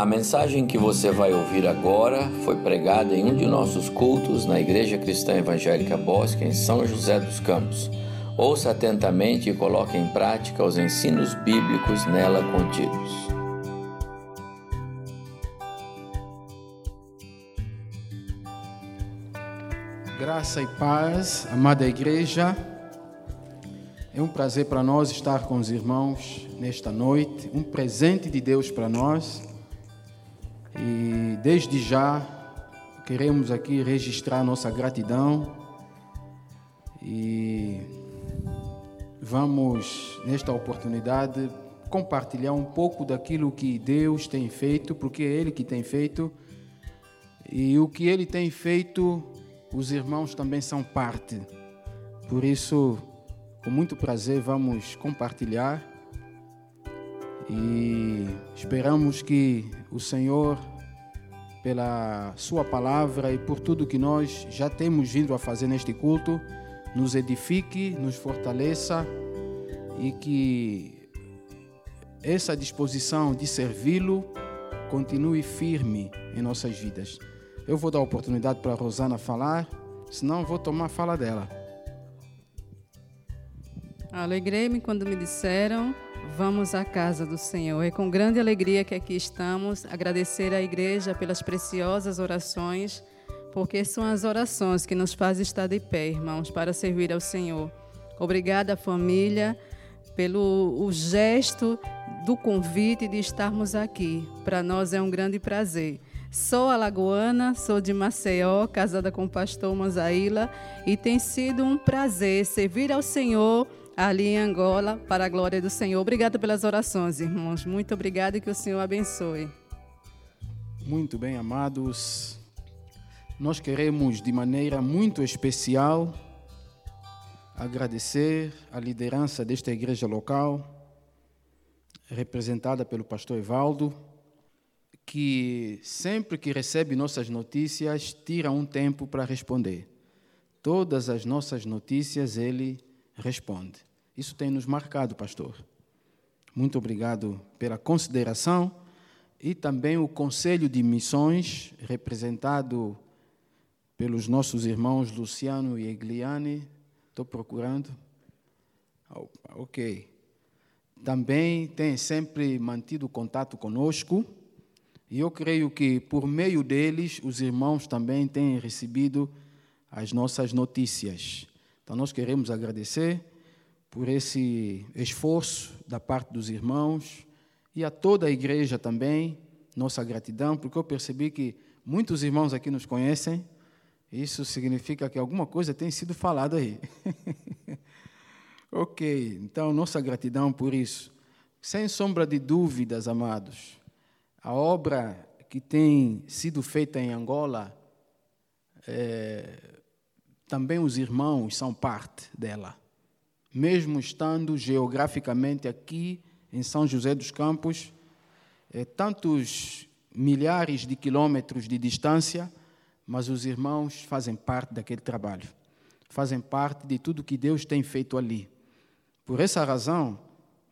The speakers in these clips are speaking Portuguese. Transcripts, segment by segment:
A mensagem que você vai ouvir agora foi pregada em um de nossos cultos na Igreja Cristã Evangélica Bosque, em São José dos Campos. Ouça atentamente e coloque em prática os ensinos bíblicos nela contidos. Graça e paz, amada igreja. É um prazer para nós estar com os irmãos nesta noite, um presente de Deus para nós. E desde já queremos aqui registrar nossa gratidão. E vamos nesta oportunidade compartilhar um pouco daquilo que Deus tem feito, porque é Ele que tem feito. E o que Ele tem feito, os irmãos também são parte. Por isso, com muito prazer, vamos compartilhar. E esperamos que o Senhor, pela Sua palavra e por tudo que nós já temos vindo a fazer neste culto, nos edifique, nos fortaleça e que essa disposição de servi-lo continue firme em nossas vidas. Eu vou dar a oportunidade para a Rosana falar, senão vou tomar a fala dela. Alegrei-me quando me disseram Vamos à casa do Senhor. É com grande alegria que aqui estamos, agradecer à igreja pelas preciosas orações, porque são as orações que nos fazem estar de pé, irmãos, para servir ao Senhor. Obrigada, família, pelo o gesto do convite de estarmos aqui. Para nós é um grande prazer. Sou alagoana, sou de Maceió, casada com o pastor Manzaíla, e tem sido um prazer servir ao Senhor ali em Angola, para a glória do Senhor. Obrigada pelas orações, irmãos. Muito obrigada e que o Senhor abençoe. Muito bem, amados. Nós queremos, de maneira muito especial, agradecer a liderança desta igreja local, representada pelo pastor Evaldo, que sempre que recebe nossas notícias, tira um tempo para responder. Todas as nossas notícias ele responde. Isso tem nos marcado, pastor. Muito obrigado pela consideração e também o Conselho de Missões, representado pelos nossos irmãos Luciano e Egliane. Estou procurando. Ok. Também tem sempre mantido contato conosco. E eu creio que por meio deles, os irmãos também têm recebido as nossas notícias. Então, nós queremos agradecer por esse esforço da parte dos irmãos e a toda a igreja também, nossa gratidão, porque eu percebi que muitos irmãos aqui nos conhecem. Isso significa que alguma coisa tem sido falada aí. ok, então nossa gratidão por isso. Sem sombra de dúvidas, amados, a obra que tem sido feita em Angola, é, também os irmãos são parte dela mesmo estando geograficamente aqui em São José dos Campos, é, tantos milhares de quilômetros de distância, mas os irmãos fazem parte daquele trabalho, fazem parte de tudo que Deus tem feito ali. Por essa razão,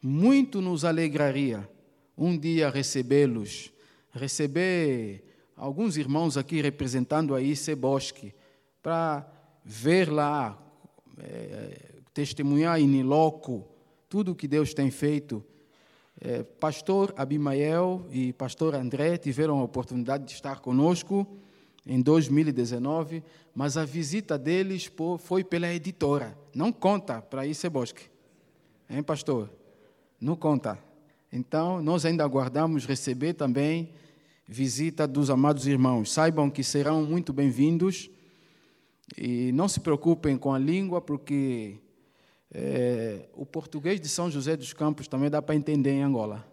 muito nos alegraria um dia recebê-los, receber alguns irmãos aqui representando a IC Bosque, para ver lá é, testemunhar in loco tudo o que Deus tem feito. É, pastor Abimael e pastor André tiveram a oportunidade de estar conosco em 2019, mas a visita deles foi pela editora. Não conta para isso Bosque. Hein, pastor? Não conta. Então, nós ainda aguardamos receber também visita dos amados irmãos. Saibam que serão muito bem-vindos e não se preocupem com a língua, porque é, o português de São José dos Campos também dá para entender em Angola.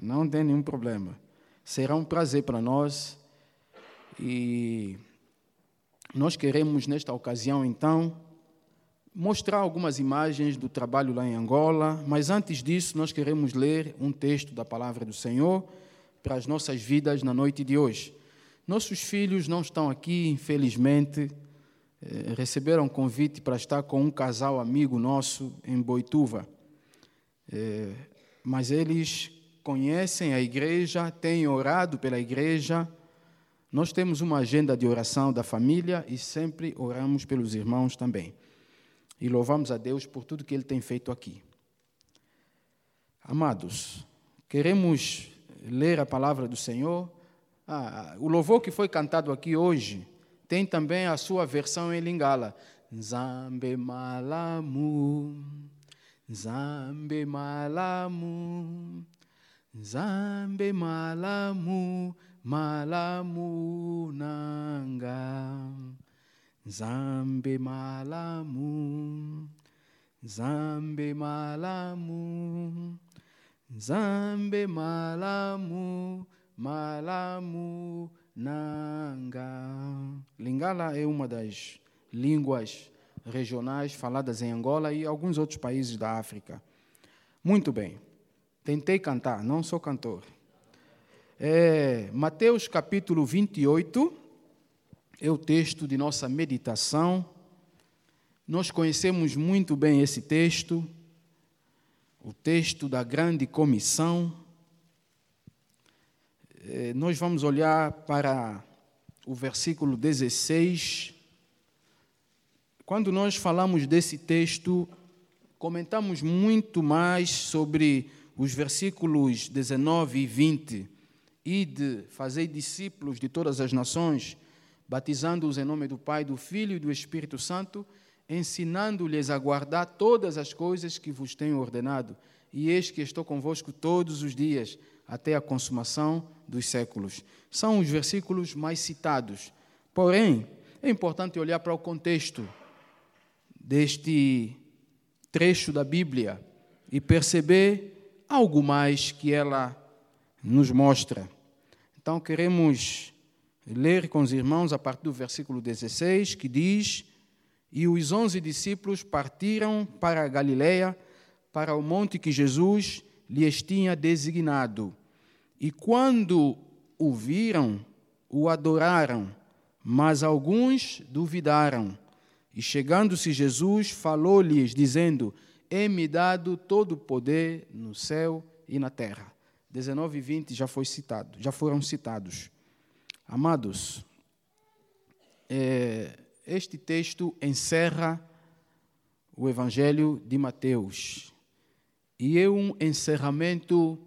Não tem nenhum problema. Será um prazer para nós. E nós queremos, nesta ocasião, então, mostrar algumas imagens do trabalho lá em Angola, mas antes disso, nós queremos ler um texto da palavra do Senhor para as nossas vidas na noite de hoje. Nossos filhos não estão aqui, infelizmente receberam um convite para estar com um casal amigo nosso em Boituva. Eh, mas eles conhecem a igreja, têm orado pela igreja. Nós temos uma agenda de oração da família e sempre oramos pelos irmãos também. E louvamos a Deus por tudo que Ele tem feito aqui. Amados, queremos ler a palavra do Senhor. Ah, o louvor que foi cantado aqui hoje tem também a sua versão em Lingala. Zambe malamu, zambe malamu, zambe malamu, malamu nanga. Zambe malamu, zambe malamu. Malamu, malamu. Lingala é uma das línguas regionais faladas em Angola e alguns outros países da África. Muito bem. Tentei cantar, não sou cantor. É, Mateus capítulo 28 é o texto de nossa meditação. Nós conhecemos muito bem esse texto o texto da grande comissão, nós vamos olhar para o versículo 16. Quando nós falamos desse texto, comentamos muito mais sobre os versículos 19 e 20. E de fazer discípulos de todas as nações, batizando-os em nome do Pai, do Filho e do Espírito Santo ensinando-lhes a guardar todas as coisas que vos tenho ordenado. E eis que estou convosco todos os dias, até a consumação dos séculos. São os versículos mais citados. Porém, é importante olhar para o contexto deste trecho da Bíblia e perceber algo mais que ela nos mostra. Então, queremos ler com os irmãos a partir do versículo 16, que diz e os onze discípulos partiram para a Galiléia, para o monte que Jesus lhes tinha designado. E quando o viram, o adoraram, mas alguns duvidaram. E chegando-se Jesus, falou-lhes, dizendo: É-me dado todo o poder no céu e na terra. 19 e 20 já foi citado, já foram citados. Amados, é, este texto encerra o Evangelho de Mateus. E é um encerramento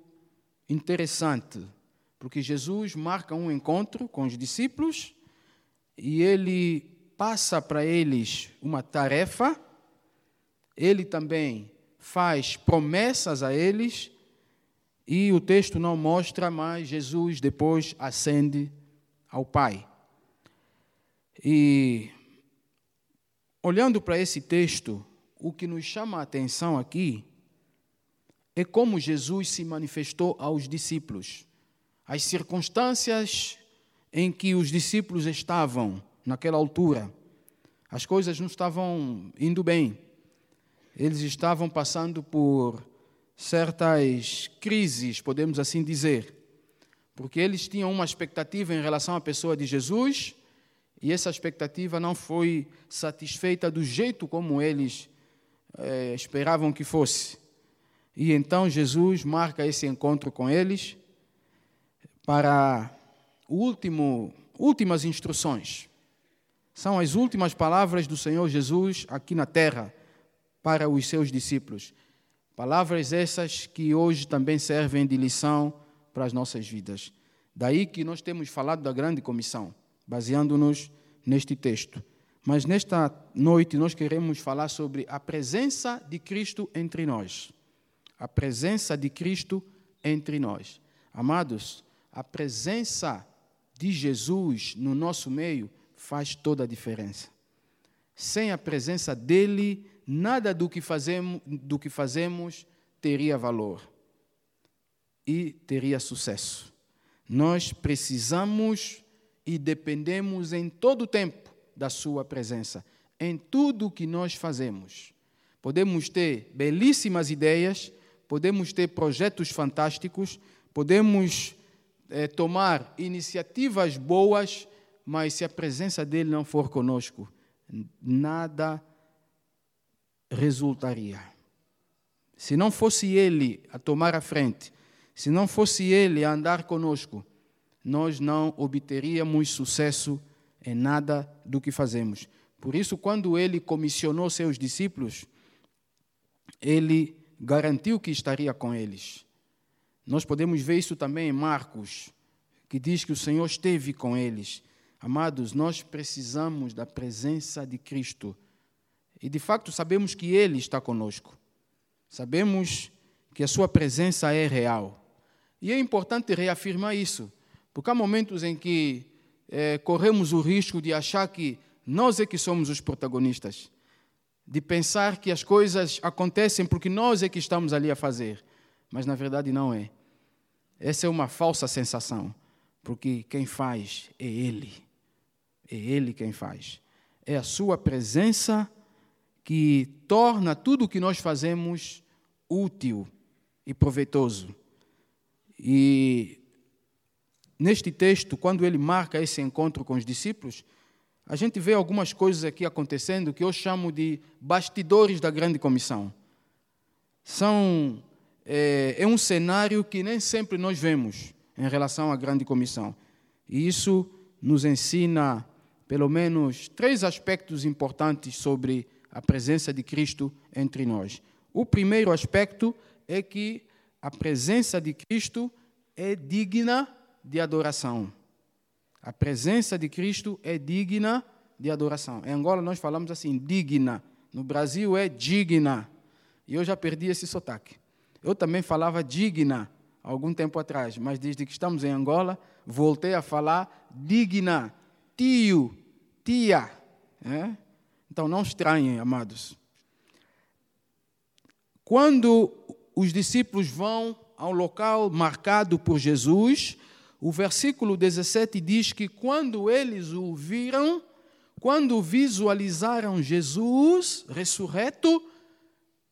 interessante, porque Jesus marca um encontro com os discípulos e ele passa para eles uma tarefa, ele também faz promessas a eles, e o texto não mostra, mas Jesus depois ascende ao Pai. E Olhando para esse texto, o que nos chama a atenção aqui é como Jesus se manifestou aos discípulos. As circunstâncias em que os discípulos estavam naquela altura, as coisas não estavam indo bem. Eles estavam passando por certas crises, podemos assim dizer, porque eles tinham uma expectativa em relação à pessoa de Jesus e essa expectativa não foi satisfeita do jeito como eles é, esperavam que fosse. E então Jesus marca esse encontro com eles para último, últimas instruções. São as últimas palavras do Senhor Jesus aqui na terra para os seus discípulos. Palavras essas que hoje também servem de lição para as nossas vidas. Daí que nós temos falado da grande comissão baseando-nos neste texto. Mas nesta noite nós queremos falar sobre a presença de Cristo entre nós. A presença de Cristo entre nós. Amados, a presença de Jesus no nosso meio faz toda a diferença. Sem a presença dele, nada do que fazemos, do que fazemos teria valor e teria sucesso. Nós precisamos e dependemos em todo o tempo da Sua presença, em tudo o que nós fazemos. Podemos ter belíssimas ideias, podemos ter projetos fantásticos, podemos é, tomar iniciativas boas, mas se a presença dele não for conosco, nada resultaria. Se não fosse ele a tomar a frente, Se não fosse Ele a andar conosco, nós não obteríamos sucesso em nada do que fazemos. Por isso, quando Ele comissionou seus discípulos, Ele garantiu que estaria com eles. Nós podemos ver isso também em Marcos, que diz que o Senhor esteve com eles. Amados, nós precisamos da presença de Cristo. E de facto sabemos que Ele está conosco. Sabemos que a Sua presença é real. E é importante reafirmar isso, porque há momentos em que é, corremos o risco de achar que nós é que somos os protagonistas, de pensar que as coisas acontecem porque nós é que estamos ali a fazer, mas na verdade não é. Essa é uma falsa sensação, porque quem faz é Ele. É Ele quem faz. É a Sua presença que torna tudo o que nós fazemos útil e proveitoso. E neste texto, quando ele marca esse encontro com os discípulos, a gente vê algumas coisas aqui acontecendo que eu chamo de bastidores da grande comissão. São é, é um cenário que nem sempre nós vemos em relação à grande comissão. E isso nos ensina pelo menos três aspectos importantes sobre a presença de Cristo entre nós. O primeiro aspecto é que a presença de Cristo é digna de adoração. A presença de Cristo é digna de adoração. Em Angola nós falamos assim, digna. No Brasil é digna. E eu já perdi esse sotaque. Eu também falava digna algum tempo atrás, mas desde que estamos em Angola, voltei a falar digna, tio, tia. É? Então não estranhem, amados. Quando os discípulos vão ao local marcado por Jesus, o versículo 17 diz que quando eles o viram, quando visualizaram Jesus ressurreto,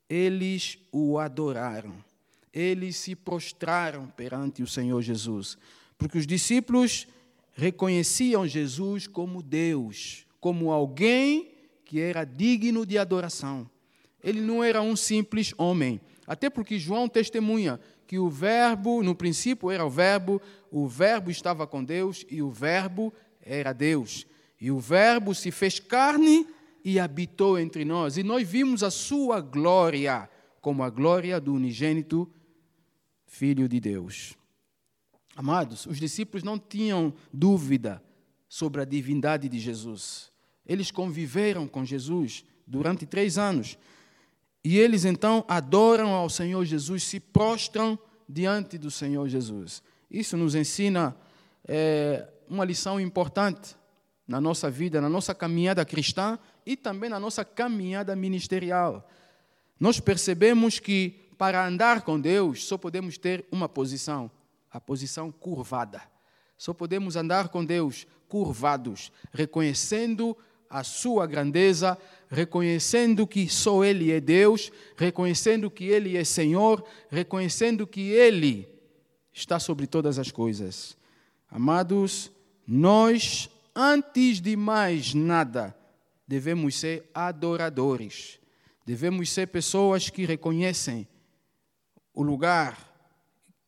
eles o adoraram. Eles se prostraram perante o Senhor Jesus, porque os discípulos reconheciam Jesus como Deus, como alguém que era digno de adoração. Ele não era um simples homem. Até porque João testemunha que o Verbo, no princípio era o Verbo, o Verbo estava com Deus e o Verbo era Deus. E o Verbo se fez carne e habitou entre nós. E nós vimos a sua glória, como a glória do unigênito Filho de Deus. Amados, os discípulos não tinham dúvida sobre a divindade de Jesus. Eles conviveram com Jesus durante três anos. E eles então adoram ao Senhor Jesus, se prostram diante do Senhor Jesus. Isso nos ensina é, uma lição importante na nossa vida, na nossa caminhada cristã e também na nossa caminhada ministerial. Nós percebemos que para andar com Deus só podemos ter uma posição, a posição curvada. Só podemos andar com Deus curvados, reconhecendo a sua grandeza, reconhecendo que só Ele é Deus, reconhecendo que Ele é Senhor, reconhecendo que Ele está sobre todas as coisas. Amados, nós, antes de mais nada, devemos ser adoradores, devemos ser pessoas que reconhecem o lugar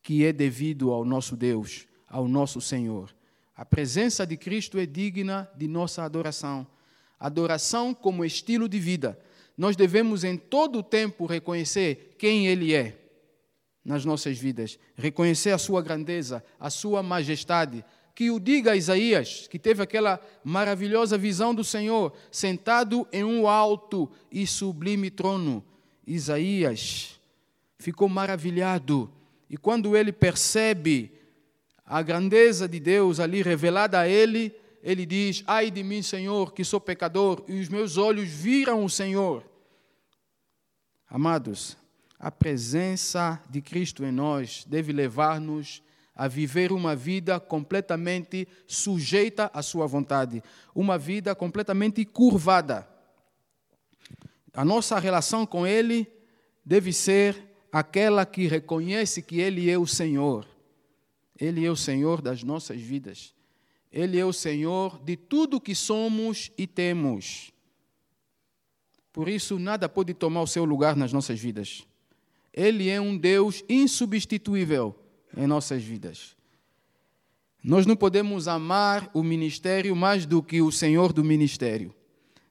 que é devido ao nosso Deus, ao nosso Senhor. A presença de Cristo é digna de nossa adoração adoração como estilo de vida. Nós devemos em todo o tempo reconhecer quem Ele é nas nossas vidas, reconhecer a sua grandeza, a sua majestade. Que o diga Isaías, que teve aquela maravilhosa visão do Senhor, sentado em um alto e sublime trono. Isaías ficou maravilhado. E quando ele percebe a grandeza de Deus ali revelada a ele, ele diz: Ai de mim, Senhor, que sou pecador, e os meus olhos viram o Senhor. Amados, a presença de Cristo em nós deve levar-nos a viver uma vida completamente sujeita à Sua vontade, uma vida completamente curvada. A nossa relação com Ele deve ser aquela que reconhece que Ele é o Senhor. Ele é o Senhor das nossas vidas. Ele é o Senhor de tudo que somos e temos. Por isso, nada pode tomar o seu lugar nas nossas vidas. Ele é um Deus insubstituível, em nossas vidas. Nós não podemos amar o ministério mais do que o Senhor do ministério.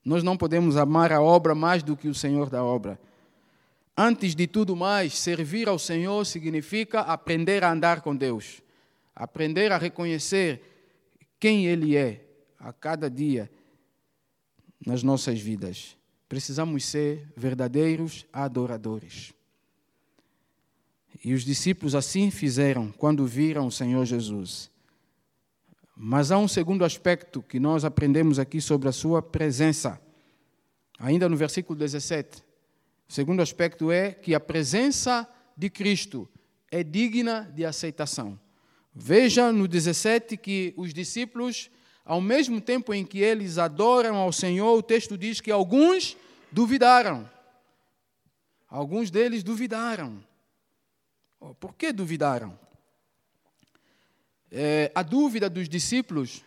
Nós não podemos amar a obra mais do que o Senhor da obra. Antes de tudo mais, servir ao Senhor significa aprender a andar com Deus, aprender a reconhecer quem Ele é a cada dia nas nossas vidas. Precisamos ser verdadeiros adoradores. E os discípulos assim fizeram quando viram o Senhor Jesus. Mas há um segundo aspecto que nós aprendemos aqui sobre a sua presença. Ainda no versículo 17. O segundo aspecto é que a presença de Cristo é digna de aceitação. Veja no 17 que os discípulos, ao mesmo tempo em que eles adoram ao Senhor, o texto diz que alguns duvidaram. Alguns deles duvidaram. Oh, por que duvidaram? É, a dúvida dos discípulos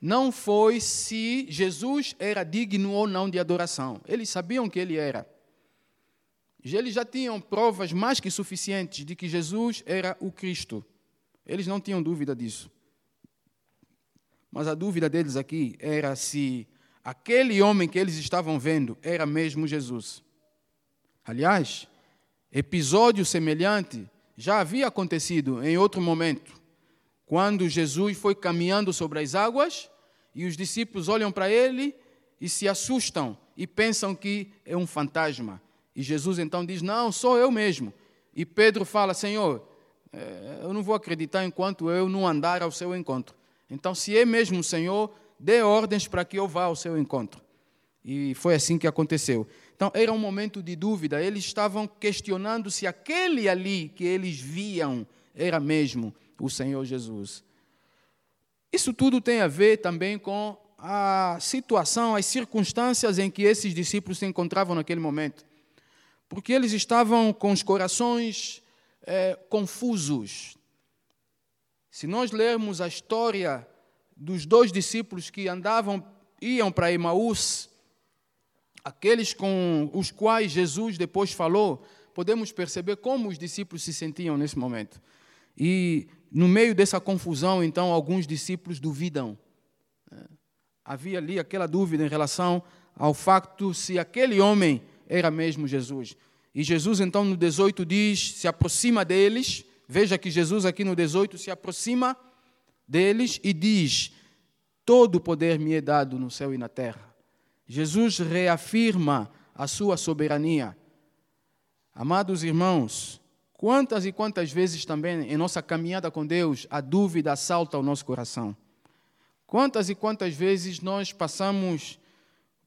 não foi se Jesus era digno ou não de adoração. Eles sabiam que ele era. Eles já tinham provas mais que suficientes de que Jesus era o Cristo. Eles não tinham dúvida disso. Mas a dúvida deles aqui era se aquele homem que eles estavam vendo era mesmo Jesus. Aliás, episódio semelhante já havia acontecido em outro momento, quando Jesus foi caminhando sobre as águas e os discípulos olham para ele e se assustam e pensam que é um fantasma. E Jesus então diz: Não, sou eu mesmo. E Pedro fala: Senhor, eu não vou acreditar enquanto eu não andar ao seu encontro. Então, se é mesmo o Senhor, dê ordens para que eu vá ao seu encontro. E foi assim que aconteceu. Então, era um momento de dúvida. Eles estavam questionando se aquele ali que eles viam era mesmo o Senhor Jesus. Isso tudo tem a ver também com a situação, as circunstâncias em que esses discípulos se encontravam naquele momento. Porque eles estavam com os corações é, confusos. Se nós lermos a história dos dois discípulos que andavam, iam para Emaús, aqueles com os quais Jesus depois falou, podemos perceber como os discípulos se sentiam nesse momento. E no meio dessa confusão, então, alguns discípulos duvidam. Havia ali aquela dúvida em relação ao facto se aquele homem era mesmo Jesus. E Jesus, então, no 18 diz: se aproxima deles. Veja que Jesus, aqui no 18, se aproxima deles e diz: Todo o poder me é dado no céu e na terra. Jesus reafirma a sua soberania. Amados irmãos, quantas e quantas vezes também em nossa caminhada com Deus a dúvida assalta o nosso coração? Quantas e quantas vezes nós passamos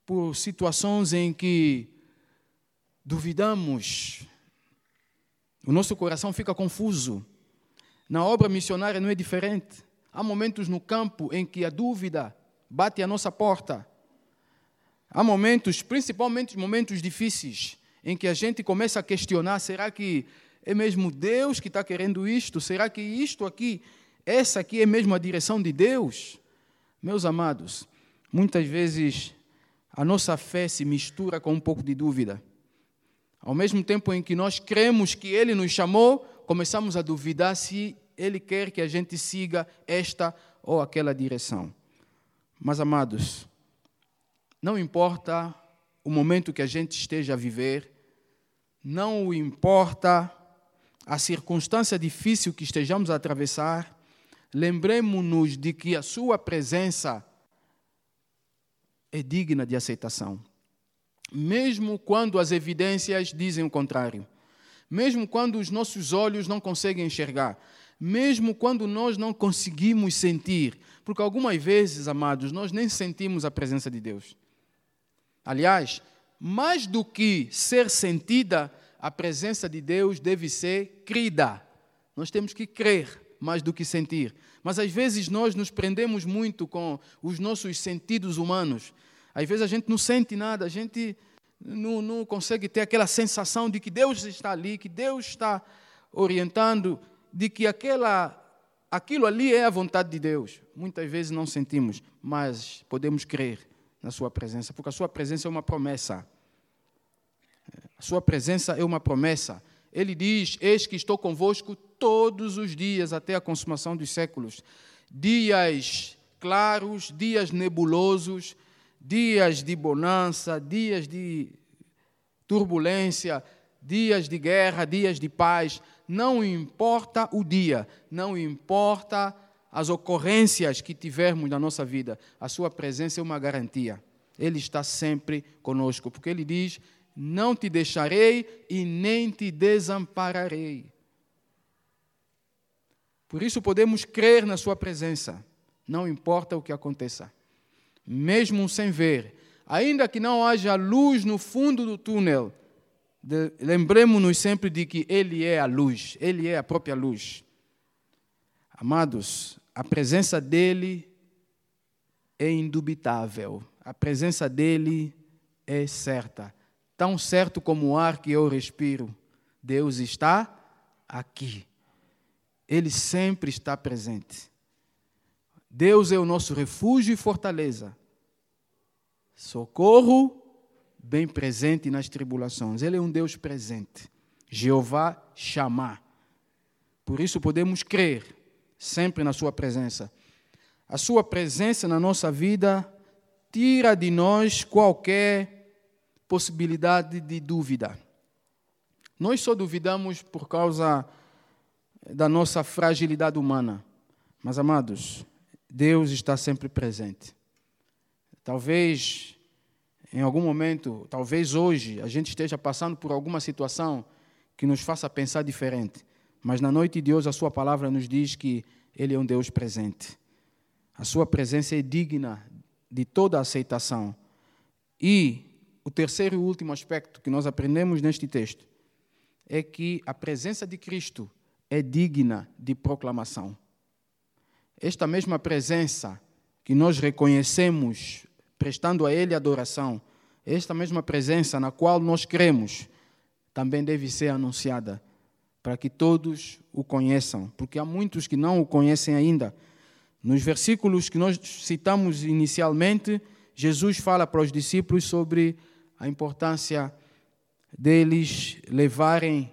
por situações em que duvidamos, o nosso coração fica confuso. Na obra missionária não é diferente. Há momentos no campo em que a dúvida bate à nossa porta. Há momentos, principalmente momentos difíceis, em que a gente começa a questionar: será que é mesmo Deus que está querendo isto? Será que isto aqui, essa aqui é mesmo a direção de Deus? Meus amados, muitas vezes a nossa fé se mistura com um pouco de dúvida. Ao mesmo tempo em que nós cremos que Ele nos chamou, começamos a duvidar se Ele quer que a gente siga esta ou aquela direção. Mas, amados, não importa o momento que a gente esteja a viver, não importa a circunstância difícil que estejamos a atravessar, lembremos-nos de que a Sua presença é digna de aceitação. Mesmo quando as evidências dizem o contrário, mesmo quando os nossos olhos não conseguem enxergar, mesmo quando nós não conseguimos sentir, porque algumas vezes, amados, nós nem sentimos a presença de Deus. Aliás, mais do que ser sentida, a presença de Deus deve ser crida. Nós temos que crer mais do que sentir. Mas às vezes nós nos prendemos muito com os nossos sentidos humanos. Às vezes a gente não sente nada, a gente não, não consegue ter aquela sensação de que Deus está ali, que Deus está orientando, de que aquela, aquilo ali é a vontade de Deus. Muitas vezes não sentimos, mas podemos crer na Sua presença, porque a Sua presença é uma promessa. A Sua presença é uma promessa. Ele diz: Eis que estou convosco todos os dias até a consumação dos séculos. Dias claros, dias nebulosos, dias de bonança, dias de turbulência, dias de guerra, dias de paz. Não importa o dia, não importa as ocorrências que tivermos na nossa vida, a Sua presença é uma garantia. Ele está sempre conosco, porque Ele diz: Não te deixarei e nem te desampararei. Por isso podemos crer na Sua presença, não importa o que aconteça, mesmo sem ver, ainda que não haja luz no fundo do túnel, lembremos-nos sempre de que Ele é a luz, Ele é a própria luz. Amados, a presença dEle é indubitável, a presença dEle é certa, tão certo como o ar que eu respiro. Deus está aqui, Ele sempre está presente. Deus é o nosso refúgio e fortaleza, socorro bem presente nas tribulações. Ele é um Deus presente. Jeová chamar. Por isso podemos crer sempre na Sua presença. A Sua presença na nossa vida tira de nós qualquer possibilidade de dúvida. Nós só duvidamos por causa da nossa fragilidade humana. Mas, amados, Deus está sempre presente. Talvez em algum momento, talvez hoje, a gente esteja passando por alguma situação que nos faça pensar diferente. Mas na noite de hoje, a Sua palavra nos diz que Ele é um Deus presente. A Sua presença é digna de toda aceitação. E o terceiro e último aspecto que nós aprendemos neste texto é que a presença de Cristo é digna de proclamação. Esta mesma presença que nós reconhecemos prestando a Ele adoração. Esta mesma presença na qual nós cremos também deve ser anunciada para que todos o conheçam, porque há muitos que não o conhecem ainda. Nos versículos que nós citamos inicialmente, Jesus fala para os discípulos sobre a importância deles levarem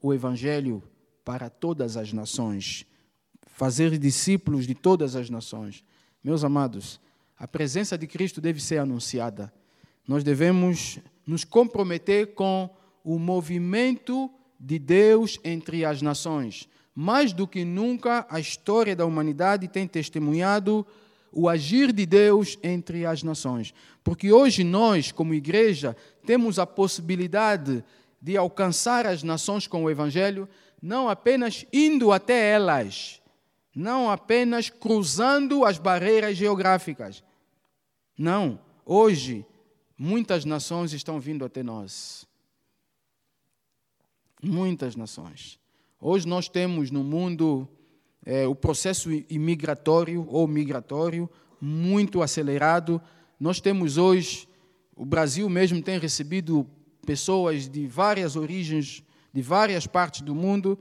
o Evangelho para todas as nações, fazer discípulos de todas as nações. Meus amados, a presença de Cristo deve ser anunciada. Nós devemos nos comprometer com o movimento de Deus entre as nações. Mais do que nunca, a história da humanidade tem testemunhado o agir de Deus entre as nações. Porque hoje nós, como igreja, temos a possibilidade de alcançar as nações com o Evangelho, não apenas indo até elas, não apenas cruzando as barreiras geográficas, não, hoje muitas nações estão vindo até nós. Muitas nações. Hoje nós temos no mundo é, o processo imigratório ou migratório muito acelerado. Nós temos hoje, o Brasil mesmo tem recebido pessoas de várias origens, de várias partes do mundo,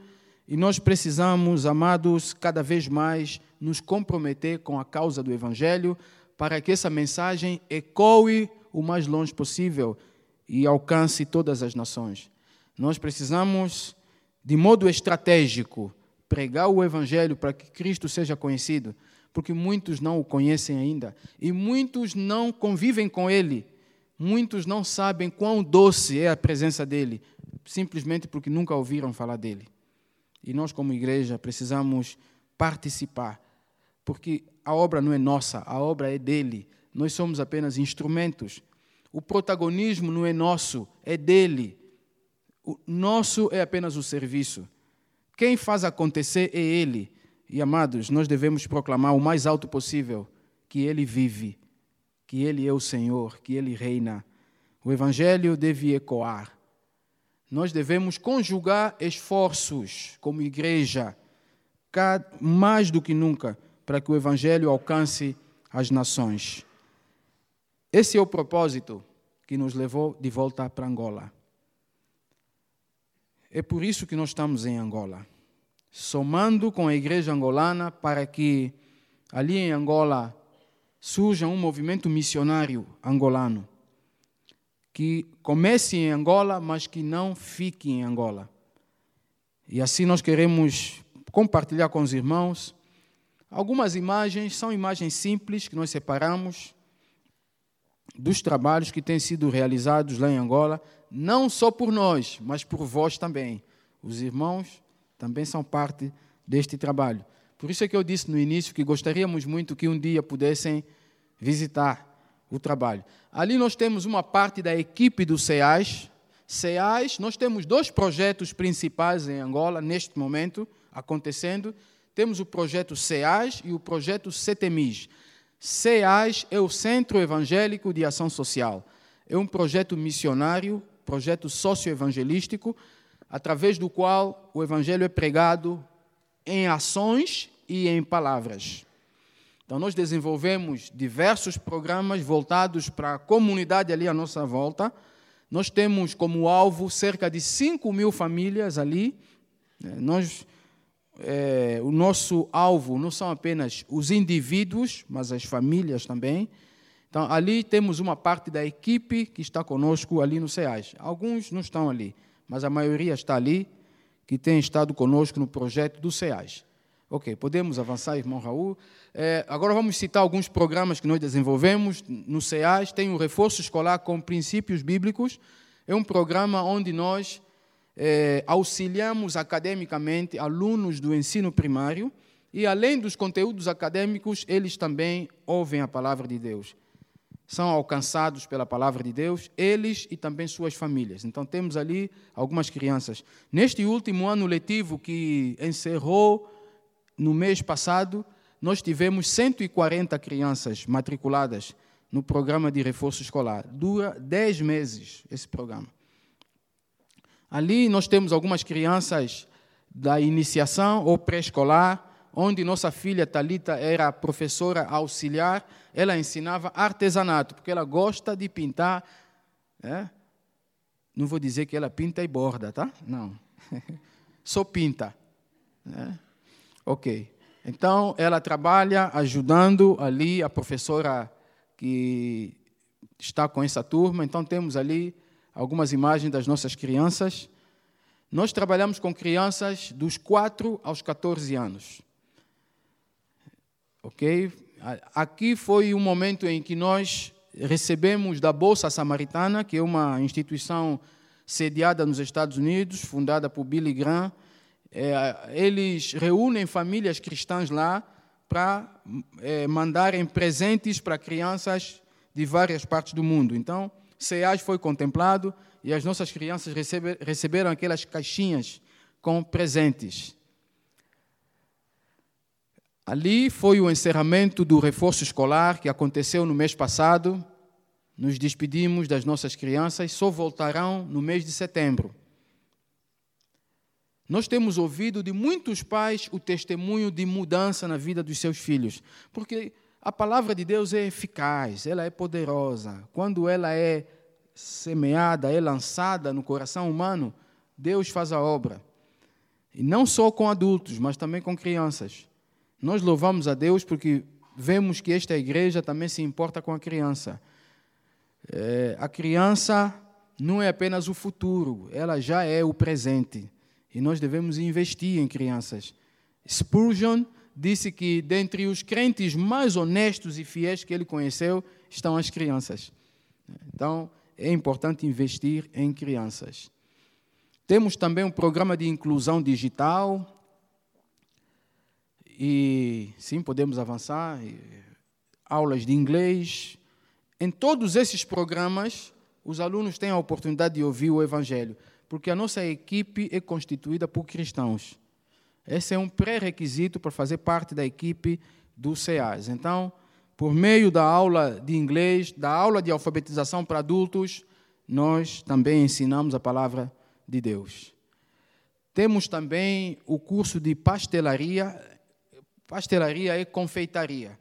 e nós precisamos, amados, cada vez mais nos comprometer com a causa do Evangelho, para que essa mensagem ecoe o mais longe possível e alcance todas as nações. Nós precisamos, de modo estratégico, pregar o Evangelho para que Cristo seja conhecido, porque muitos não o conhecem ainda e muitos não convivem com Ele. Muitos não sabem quão doce é a presença dele, simplesmente porque nunca ouviram falar dele. E nós, como igreja, precisamos participar porque a obra não é nossa, a obra é dele. Nós somos apenas instrumentos. O protagonismo não é nosso, é dele. O nosso é apenas o serviço. Quem faz acontecer é ele. E amados, nós devemos proclamar o mais alto possível que ele vive, que ele é o Senhor, que ele reina. O evangelho deve ecoar. Nós devemos conjugar esforços como igreja, mais do que nunca para que o Evangelho alcance as nações. Esse é o propósito que nos levou de volta para Angola. É por isso que nós estamos em Angola, somando com a igreja angolana para que ali em Angola surja um movimento missionário angolano, que comece em Angola, mas que não fique em Angola. E assim nós queremos compartilhar com os irmãos algumas imagens, são imagens simples que nós separamos dos trabalhos que têm sido realizados lá em Angola, não só por nós, mas por vós também. Os irmãos também são parte deste trabalho. Por isso é que eu disse no início que gostaríamos muito que um dia pudessem visitar o trabalho. Ali nós temos uma parte da equipe do CEAS. CEAS, nós temos dois projetos principais em Angola neste momento acontecendo. Temos o projeto CEAS e o projeto CETEMIS. CEAS é o Centro Evangélico de Ação Social. É um projeto missionário, projeto socioevangelístico, através do qual o evangelho é pregado em ações e em palavras. Então, nós desenvolvemos diversos programas voltados para a comunidade ali à nossa volta. Nós temos como alvo cerca de 5 mil famílias ali. É, nós, é, o nosso alvo não são apenas os indivíduos, mas as famílias também. Então, ali temos uma parte da equipe que está conosco ali no SEAS. Alguns não estão ali, mas a maioria está ali, que tem estado conosco no projeto do SEAS. Ok, podemos avançar, irmão Raul. É, agora vamos citar alguns programas que nós desenvolvemos no CEAS. Tem o Reforço Escolar com Princípios Bíblicos. É um programa onde nós é, auxiliamos academicamente alunos do ensino primário e, além dos conteúdos acadêmicos, eles também ouvem a palavra de Deus. São alcançados pela palavra de Deus, eles e também suas famílias. Então, temos ali algumas crianças. Neste último ano letivo que encerrou no mês passado, nós tivemos 140 crianças matriculadas no programa de reforço escolar. Dura 10 meses esse programa. Ali nós temos algumas crianças da iniciação ou pré-escolar, onde nossa filha Talita era professora auxiliar, ela ensinava artesanato, porque ela gosta de pintar. É? Não vou dizer que ela pinta e borda, tá? Não. Só pinta. É? Ok. Então, ela trabalha ajudando ali a professora que está com essa turma. Então, temos ali algumas imagens das nossas crianças. Nós trabalhamos com crianças dos 4 aos 14 anos. Ok? Aqui foi um momento em que nós recebemos da Bolsa Samaritana, que é uma instituição sediada nos Estados Unidos, fundada por Billy Graham, é, eles reúnem famílias cristãs lá para é, mandarem presentes para crianças de várias partes do mundo. Então, CEAS foi contemplado e as nossas crianças recebe, receberam aquelas caixinhas com presentes. Ali foi o encerramento do reforço escolar que aconteceu no mês passado. Nos despedimos das nossas crianças, só voltarão no mês de setembro. Nós temos ouvido de muitos pais o testemunho de mudança na vida dos seus filhos, porque a palavra de Deus é eficaz, ela é poderosa. Quando ela é semeada, é lançada no coração humano, Deus faz a obra. E não só com adultos, mas também com crianças. Nós louvamos a Deus porque vemos que esta igreja também se importa com a criança. É, a criança não é apenas o futuro, ela já é o presente. E nós devemos investir em crianças. Spurgeon disse que dentre os crentes mais honestos e fiéis que ele conheceu estão as crianças. Então, é importante investir em crianças. Temos também um programa de inclusão digital. E sim, podemos avançar. Aulas de inglês. Em todos esses programas, os alunos têm a oportunidade de ouvir o Evangelho porque a nossa equipe é constituída por cristãos. Esse é um pré-requisito para fazer parte da equipe do CEAS. Então, por meio da aula de inglês, da aula de alfabetização para adultos, nós também ensinamos a palavra de Deus. Temos também o curso de pastelaria. Pastelaria é confeitaria.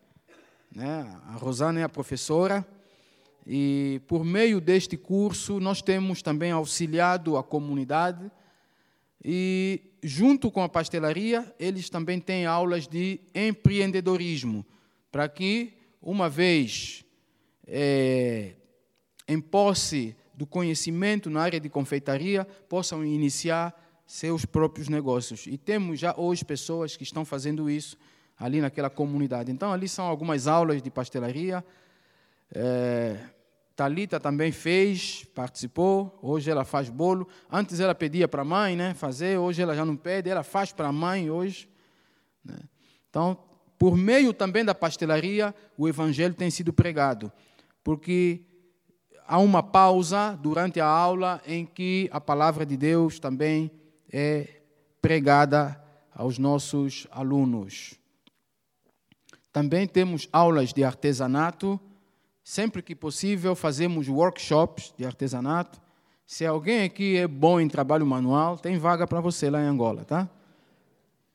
Né? A Rosana é a professora e por meio deste curso, nós temos também auxiliado a comunidade. E, junto com a pastelaria, eles também têm aulas de empreendedorismo, para que, uma vez é, em posse do conhecimento na área de confeitaria, possam iniciar seus próprios negócios. E temos já hoje pessoas que estão fazendo isso ali naquela comunidade. Então, ali são algumas aulas de pastelaria. É, Talita também fez, participou. Hoje ela faz bolo. Antes ela pedia para a mãe, né, fazer. Hoje ela já não pede, ela faz para a mãe hoje. Né? Então, por meio também da pastelaria, o evangelho tem sido pregado, porque há uma pausa durante a aula em que a palavra de Deus também é pregada aos nossos alunos. Também temos aulas de artesanato Sempre que possível, fazemos workshops de artesanato. Se alguém aqui é bom em trabalho manual, tem vaga para você lá em Angola, tá?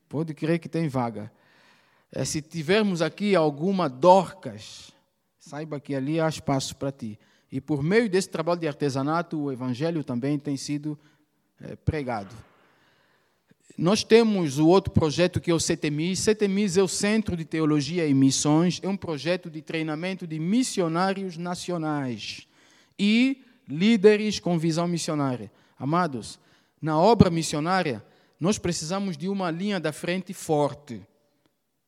Pode crer que tem vaga. É, se tivermos aqui alguma dorcas, saiba que ali há espaço para ti. E por meio desse trabalho de artesanato, o evangelho também tem sido é, pregado. Nós temos o outro projeto que é o CETEMIS. CETEMIS é o Centro de Teologia e Missões, é um projeto de treinamento de missionários nacionais e líderes com visão missionária. Amados, na obra missionária, nós precisamos de uma linha da frente forte.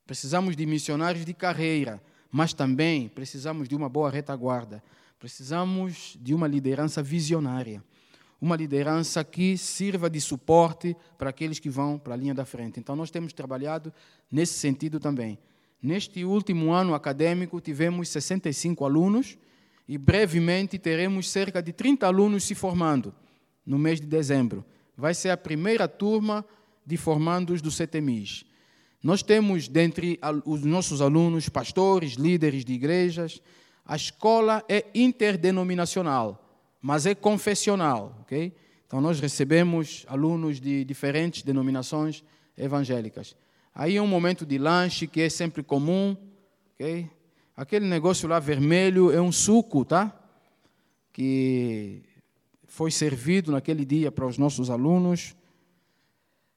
Precisamos de missionários de carreira, mas também precisamos de uma boa retaguarda. Precisamos de uma liderança visionária uma liderança que sirva de suporte para aqueles que vão para a linha da frente. Então, nós temos trabalhado nesse sentido também. Neste último ano acadêmico, tivemos 65 alunos e brevemente teremos cerca de 30 alunos se formando no mês de dezembro. Vai ser a primeira turma de formandos do CTMIS. Nós temos, dentre os nossos alunos, pastores, líderes de igrejas. A escola é interdenominacional mas é confessional, ok? Então nós recebemos alunos de diferentes denominações evangélicas. Aí é um momento de lanche que é sempre comum, ok? Aquele negócio lá vermelho é um suco, tá? Que foi servido naquele dia para os nossos alunos.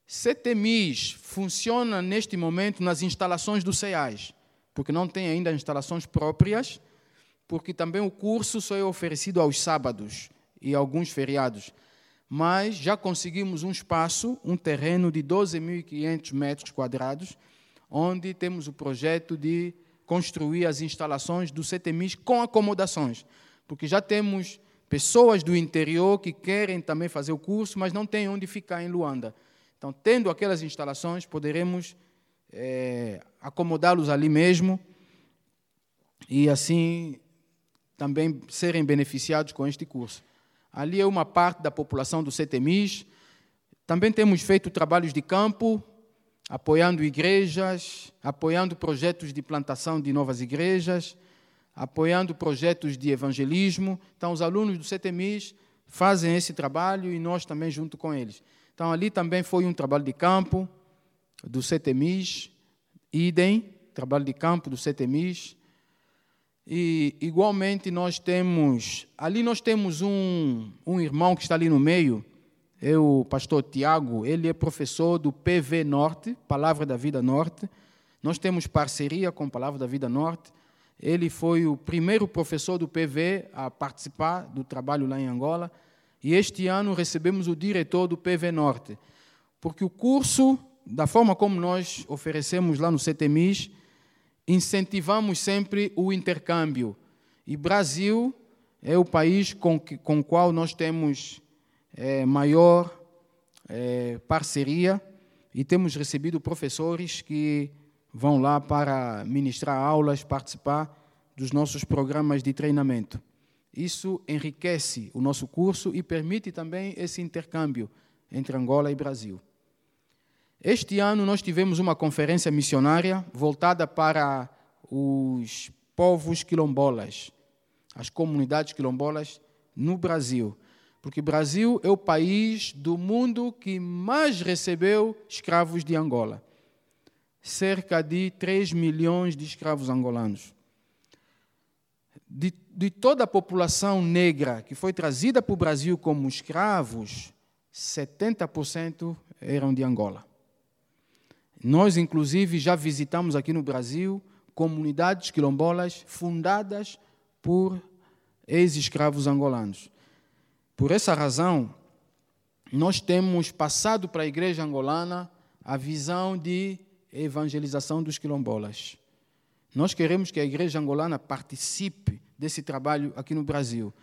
CETEMIS funciona neste momento nas instalações do CEAS, porque não tem ainda instalações próprias, porque também o curso só é oferecido aos sábados e alguns feriados. Mas já conseguimos um espaço, um terreno de 12.500 metros quadrados, onde temos o projeto de construir as instalações do CTMIS com acomodações, porque já temos pessoas do interior que querem também fazer o curso, mas não têm onde ficar em Luanda. Então, tendo aquelas instalações, poderemos é, acomodá-los ali mesmo e assim também serem beneficiados com este curso. Ali é uma parte da população do CTMIS. Também temos feito trabalhos de campo, apoiando igrejas, apoiando projetos de plantação de novas igrejas, apoiando projetos de evangelismo. Então, os alunos do CTMIS fazem esse trabalho e nós também junto com eles. Então, ali também foi um trabalho de campo do CTMIS, idem, trabalho de campo do CTMIS. E igualmente nós temos, ali nós temos um, um irmão que está ali no meio, é o pastor Tiago, ele é professor do PV Norte, Palavra da Vida Norte. Nós temos parceria com Palavra da Vida Norte. Ele foi o primeiro professor do PV a participar do trabalho lá em Angola. E este ano recebemos o diretor do PV Norte. Porque o curso, da forma como nós oferecemos lá no CTMIS, incentivamos sempre o intercâmbio. E Brasil é o país com, que, com o qual nós temos é, maior é, parceria e temos recebido professores que vão lá para ministrar aulas, participar dos nossos programas de treinamento. Isso enriquece o nosso curso e permite também esse intercâmbio entre Angola e Brasil. Este ano nós tivemos uma conferência missionária voltada para os povos quilombolas, as comunidades quilombolas no Brasil. Porque o Brasil é o país do mundo que mais recebeu escravos de Angola. Cerca de 3 milhões de escravos angolanos. De, de toda a população negra que foi trazida para o Brasil como escravos, 70% eram de Angola. Nós, inclusive, já visitamos aqui no Brasil comunidades quilombolas fundadas por ex-escravos angolanos. Por essa razão, nós temos passado para a igreja angolana a visão de evangelização dos quilombolas. Nós queremos que a igreja angolana participe desse trabalho aqui no Brasil.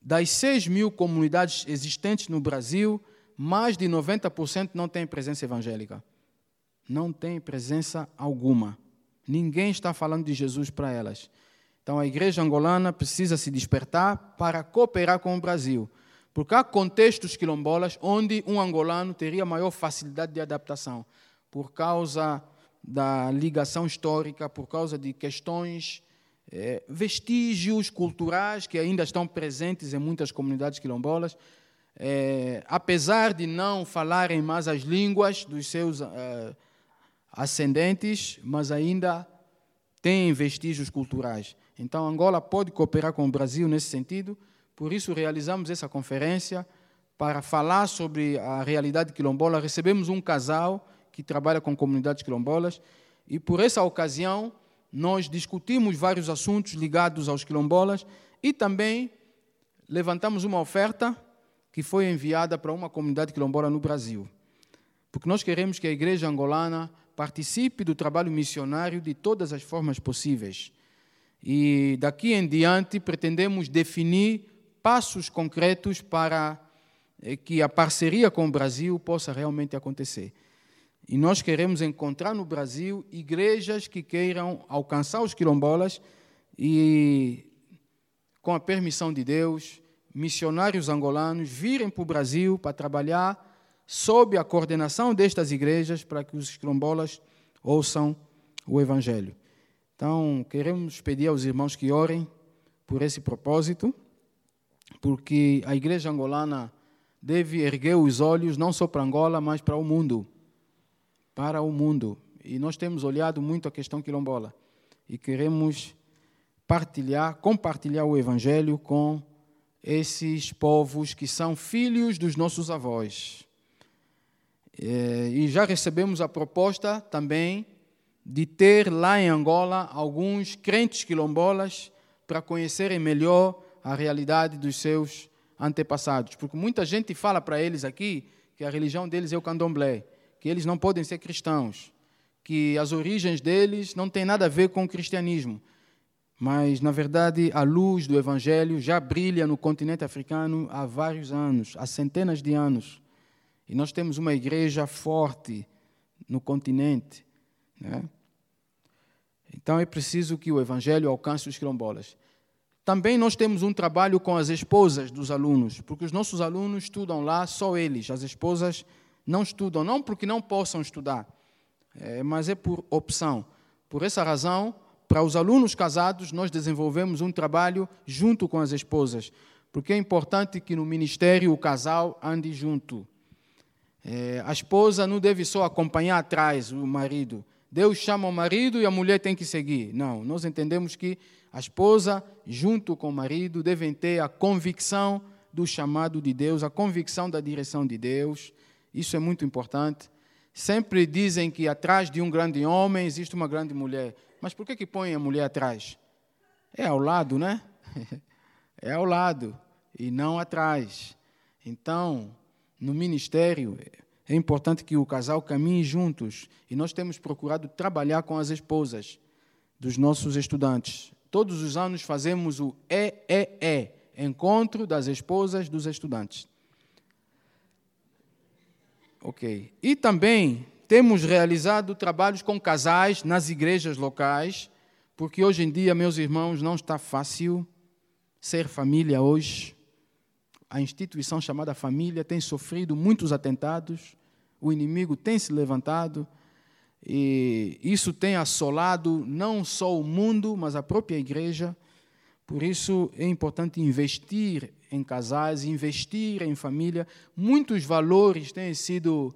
Das 6 mil comunidades existentes no Brasil, mais de 90% não tem presença evangélica. Não tem presença alguma. Ninguém está falando de Jesus para elas. Então a igreja angolana precisa se despertar para cooperar com o Brasil. Porque há contextos quilombolas onde um angolano teria maior facilidade de adaptação, por causa da ligação histórica, por causa de questões, é, vestígios culturais que ainda estão presentes em muitas comunidades quilombolas. É, apesar de não falarem mais as línguas dos seus é, ascendentes, mas ainda têm vestígios culturais. Então, Angola pode cooperar com o Brasil nesse sentido por isso, realizamos essa conferência para falar sobre a realidade quilombola. Recebemos um casal que trabalha com comunidades quilombolas e, por essa ocasião, nós discutimos vários assuntos ligados aos quilombolas e também levantamos uma oferta que foi enviada para uma comunidade quilombola no Brasil. Porque nós queremos que a igreja angolana participe do trabalho missionário de todas as formas possíveis. E daqui em diante pretendemos definir passos concretos para eh, que a parceria com o Brasil possa realmente acontecer. E nós queremos encontrar no Brasil igrejas que queiram alcançar os quilombolas e, com a permissão de Deus, missionários angolanos virem para o Brasil para trabalhar sob a coordenação destas igrejas para que os quilombolas ouçam o Evangelho. Então, queremos pedir aos irmãos que orem por esse propósito porque a igreja angolana deve erguer os olhos não só para Angola, mas para o mundo. Para o mundo. E nós temos olhado muito a questão quilombola e queremos partilhar, compartilhar o evangelho com esses povos que são filhos dos nossos avós. É, e já recebemos a proposta também de ter lá em Angola alguns crentes quilombolas para conhecerem melhor a realidade dos seus antepassados. Porque muita gente fala para eles aqui que a religião deles é o candomblé, que eles não podem ser cristãos, que as origens deles não têm nada a ver com o cristianismo. Mas, na verdade, a luz do Evangelho já brilha no continente africano há vários anos, há centenas de anos. E nós temos uma igreja forte no continente. Né? Então é preciso que o Evangelho alcance os quilombolas. Também nós temos um trabalho com as esposas dos alunos, porque os nossos alunos estudam lá, só eles. As esposas não estudam, não porque não possam estudar, é, mas é por opção. Por essa razão, para os alunos casados, nós desenvolvemos um trabalho junto com as esposas, porque é importante que no ministério o casal ande junto. É, a esposa não deve só acompanhar atrás o marido. Deus chama o marido e a mulher tem que seguir. Não, nós entendemos que a esposa, junto com o marido, devem ter a convicção do chamado de Deus, a convicção da direção de Deus. Isso é muito importante. Sempre dizem que atrás de um grande homem existe uma grande mulher. Mas por que, que põem a mulher atrás? É ao lado, né? É ao lado e não atrás. Então, no ministério, é importante que o casal caminhe juntos. E nós temos procurado trabalhar com as esposas dos nossos estudantes. Todos os anos fazemos o EEE, Encontro das Esposas dos Estudantes. Ok. E também temos realizado trabalhos com casais nas igrejas locais, porque hoje em dia, meus irmãos, não está fácil ser família hoje. A instituição chamada família tem sofrido muitos atentados, o inimigo tem se levantado e isso tem assolado não só o mundo, mas a própria igreja. Por isso é importante investir em casais, investir em família. Muitos valores têm sido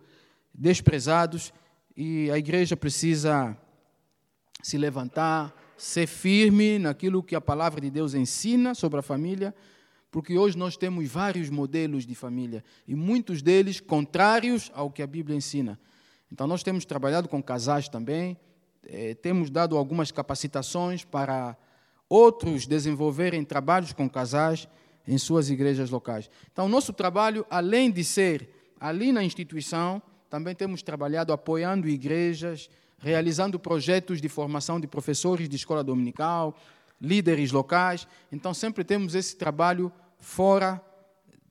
desprezados e a igreja precisa se levantar, ser firme naquilo que a palavra de Deus ensina sobre a família, porque hoje nós temos vários modelos de família e muitos deles contrários ao que a Bíblia ensina. Então, nós temos trabalhado com casais também, eh, temos dado algumas capacitações para outros desenvolverem trabalhos com casais em suas igrejas locais. Então, o nosso trabalho, além de ser ali na instituição, também temos trabalhado apoiando igrejas, realizando projetos de formação de professores de escola dominical, líderes locais. Então, sempre temos esse trabalho fora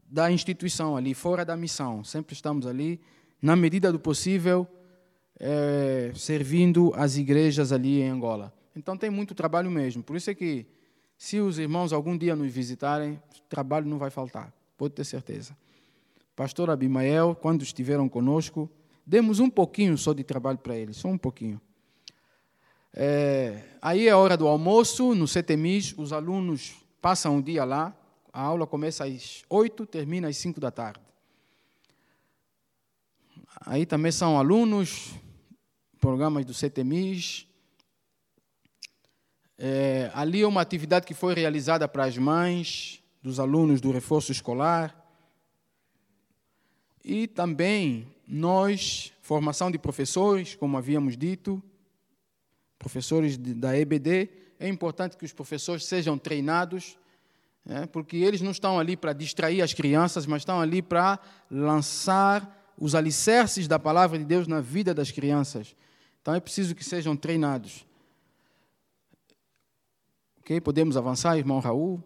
da instituição, ali, fora da missão. Sempre estamos ali, na medida do possível, é, servindo as igrejas ali em Angola. Então, tem muito trabalho mesmo. Por isso é que, se os irmãos algum dia nos visitarem, trabalho não vai faltar, pode ter certeza. Pastor Abimael, quando estiveram conosco, demos um pouquinho só de trabalho para eles, só um pouquinho. É, aí é hora do almoço, no CETEMIS, os alunos passam o dia lá, a aula começa às 8, termina às 5 da tarde. Aí também são alunos, programas do CETEMIS. É, ali é uma atividade que foi realizada para as mães dos alunos do reforço escolar. E também nós, formação de professores, como havíamos dito, professores da EBD, é importante que os professores sejam treinados, né, porque eles não estão ali para distrair as crianças, mas estão ali para lançar os alicerces da palavra de Deus na vida das crianças. Então é preciso que sejam treinados. Ok? Podemos avançar, irmão Raul.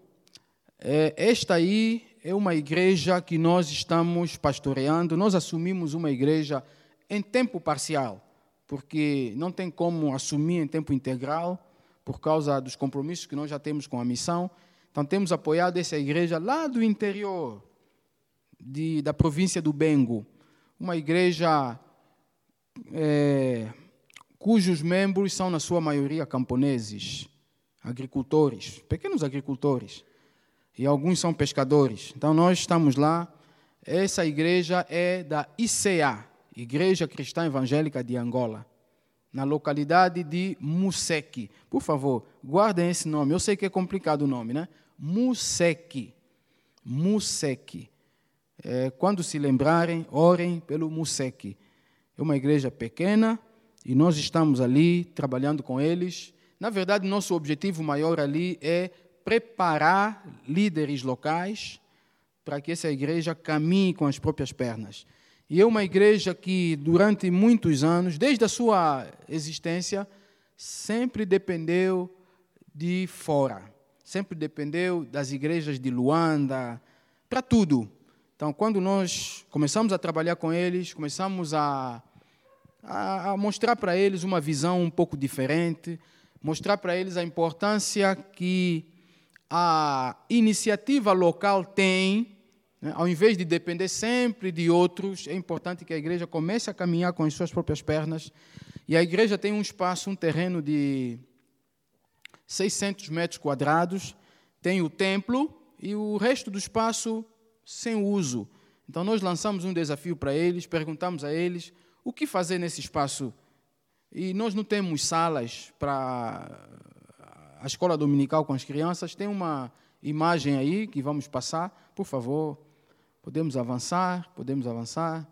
É, esta aí é uma igreja que nós estamos pastoreando. Nós assumimos uma igreja em tempo parcial porque não tem como assumir em tempo integral por causa dos compromissos que nós já temos com a missão. Então, temos apoiado essa igreja lá do interior de, da província do Bengo, uma igreja é, cujos membros são, na sua maioria, camponeses, agricultores, pequenos agricultores, e alguns são pescadores. Então, nós estamos lá. Essa igreja é da ICA, Igreja Cristã Evangélica de Angola, na localidade de Museque. Por favor, guardem esse nome. Eu sei que é complicado o nome, né? Museque. Museque. É, quando se lembrarem, orem pelo Museque. É uma igreja pequena e nós estamos ali trabalhando com eles. Na verdade, nosso objetivo maior ali é preparar líderes locais para que essa igreja caminhe com as próprias pernas. E é uma igreja que, durante muitos anos, desde a sua existência, sempre dependeu de fora. Sempre dependeu das igrejas de Luanda, para tudo. Então, quando nós começamos a trabalhar com eles, começamos a, a, a mostrar para eles uma visão um pouco diferente, mostrar para eles a importância que a iniciativa local tem? Ao invés de depender sempre de outros, é importante que a igreja comece a caminhar com as suas próprias pernas. E a igreja tem um espaço, um terreno de 600 metros quadrados, tem o templo e o resto do espaço sem uso. Então nós lançamos um desafio para eles, perguntamos a eles o que fazer nesse espaço. E nós não temos salas para a escola dominical com as crianças. Tem uma imagem aí que vamos passar, por favor. Podemos avançar, podemos avançar.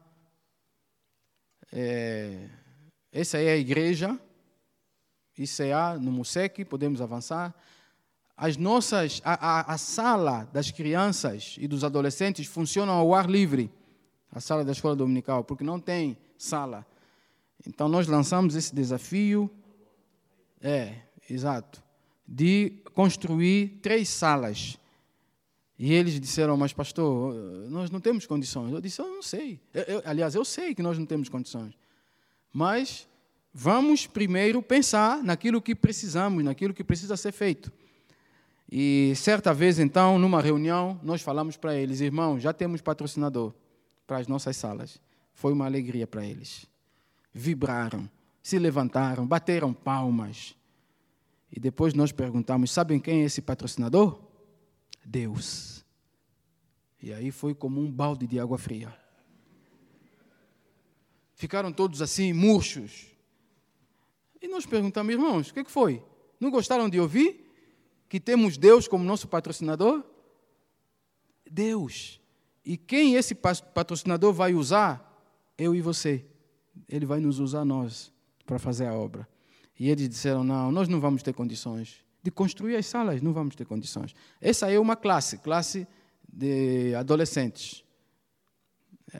É, essa é a igreja, ICA, no Musec, podemos avançar. As nossas, a, a, a, sala das crianças e dos adolescentes funciona ao ar livre, a sala da escola dominical, porque não tem sala. Então nós lançamos esse desafio, é, exato, de construir três salas e eles disseram, mas pastor, nós não temos condições. Eu disse, eu não sei. Eu, eu, aliás, eu sei que nós não temos condições. Mas vamos primeiro pensar naquilo que precisamos, naquilo que precisa ser feito. E certa vez, então, numa reunião, nós falamos para eles, irmãos, já temos patrocinador para as nossas salas. Foi uma alegria para eles. Vibraram, se levantaram, bateram palmas. E depois nós perguntamos: sabem quem é esse patrocinador? Deus. E aí foi como um balde de água fria. Ficaram todos assim, murchos. E nós perguntamos, irmãos, o que foi? Não gostaram de ouvir que temos Deus como nosso patrocinador? Deus. E quem esse patrocinador vai usar? Eu e você. Ele vai nos usar nós para fazer a obra. E eles disseram: não, nós não vamos ter condições de construir as salas, não vamos ter condições. Essa é uma classe, classe de adolescentes.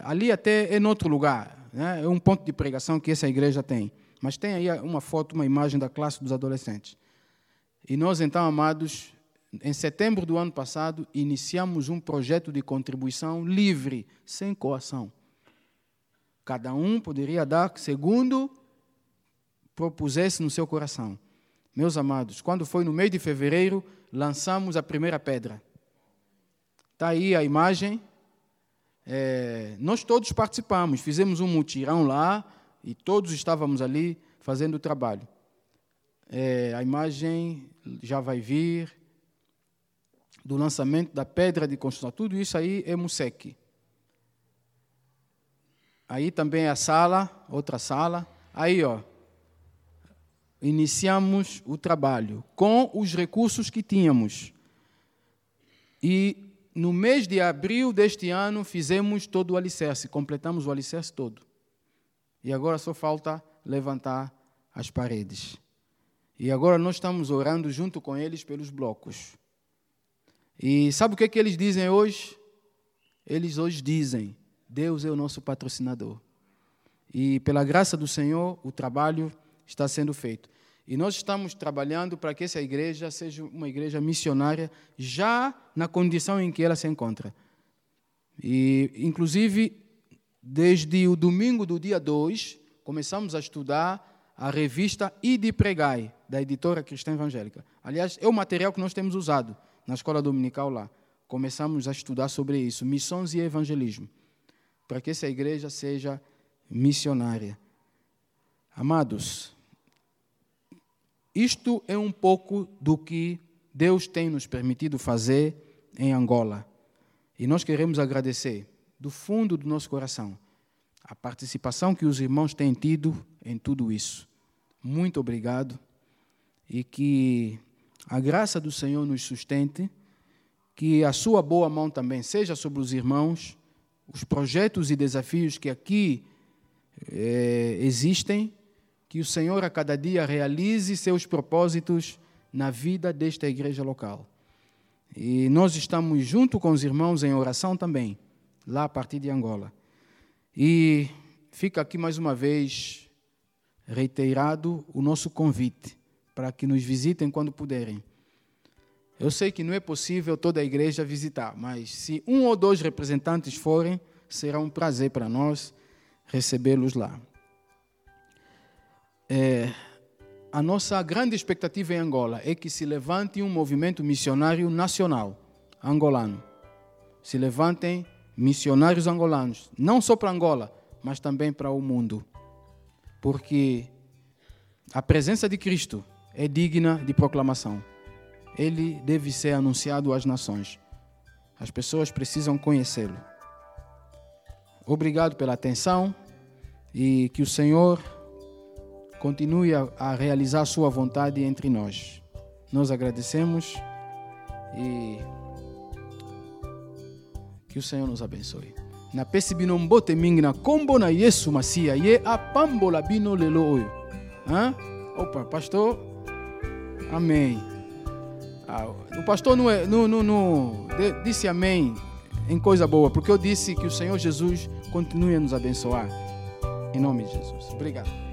Ali até é em outro lugar, né? é um ponto de pregação que essa igreja tem. Mas tem aí uma foto, uma imagem da classe dos adolescentes. E nós, então, amados, em setembro do ano passado, iniciamos um projeto de contribuição livre, sem coação. Cada um poderia dar segundo propusesse no seu coração. Meus amados, quando foi no mês de fevereiro, lançamos a primeira pedra. Está aí a imagem. É, nós todos participamos, fizemos um mutirão lá e todos estávamos ali fazendo o trabalho. É, a imagem já vai vir do lançamento da pedra de construção. Tudo isso aí é Musec. Aí também a sala, outra sala. Aí, ó, iniciamos o trabalho com os recursos que tínhamos. E no mês de abril deste ano fizemos todo o alicerce, completamos o alicerce todo. E agora só falta levantar as paredes. E agora nós estamos orando junto com eles pelos blocos. E sabe o que, é que eles dizem hoje? Eles hoje dizem: Deus é o nosso patrocinador. E pela graça do Senhor, o trabalho está sendo feito. E nós estamos trabalhando para que essa igreja seja uma igreja missionária já na condição em que ela se encontra. E, inclusive, desde o domingo do dia 2, começamos a estudar a revista Ide Pregai, da editora Cristã Evangélica. Aliás, é o material que nós temos usado na escola dominical lá. Começamos a estudar sobre isso, missões e evangelismo, para que essa igreja seja missionária. Amados, isto é um pouco do que Deus tem nos permitido fazer em Angola. E nós queremos agradecer, do fundo do nosso coração, a participação que os irmãos têm tido em tudo isso muito obrigado e que a graça do Senhor nos sustente, que a sua boa mão também seja sobre os irmãos, os projetos e desafios que aqui é, existem, que o Senhor a cada dia realize seus propósitos na vida desta igreja local. E nós estamos junto com os irmãos em oração também, lá a partir de Angola. E fica aqui mais uma vez reiterado o nosso convite para que nos visitem quando puderem. Eu sei que não é possível toda a igreja visitar, mas se um ou dois representantes forem, será um prazer para nós recebê-los lá. É, a nossa grande expectativa em Angola é que se levante um movimento missionário nacional angolano. Se levantem missionários angolanos, não só para Angola, mas também para o mundo porque a presença de Cristo é digna de proclamação. Ele deve ser anunciado às nações. As pessoas precisam conhecê-lo. Obrigado pela atenção e que o Senhor continue a, realizar a sua vontade entre nós. Nós agradecemos e que o Senhor nos abençoe. Na pesi bino mbote na kombo na yesu masiya ye apambola bino lelo oyo. Opa pastor. Amém. Ah, o pastor não, é, não, não, não disse amém em coisa boa porque eu disse que o Senhor Jesus continue a nos abençoar. Em nome de Jesus. Obrigado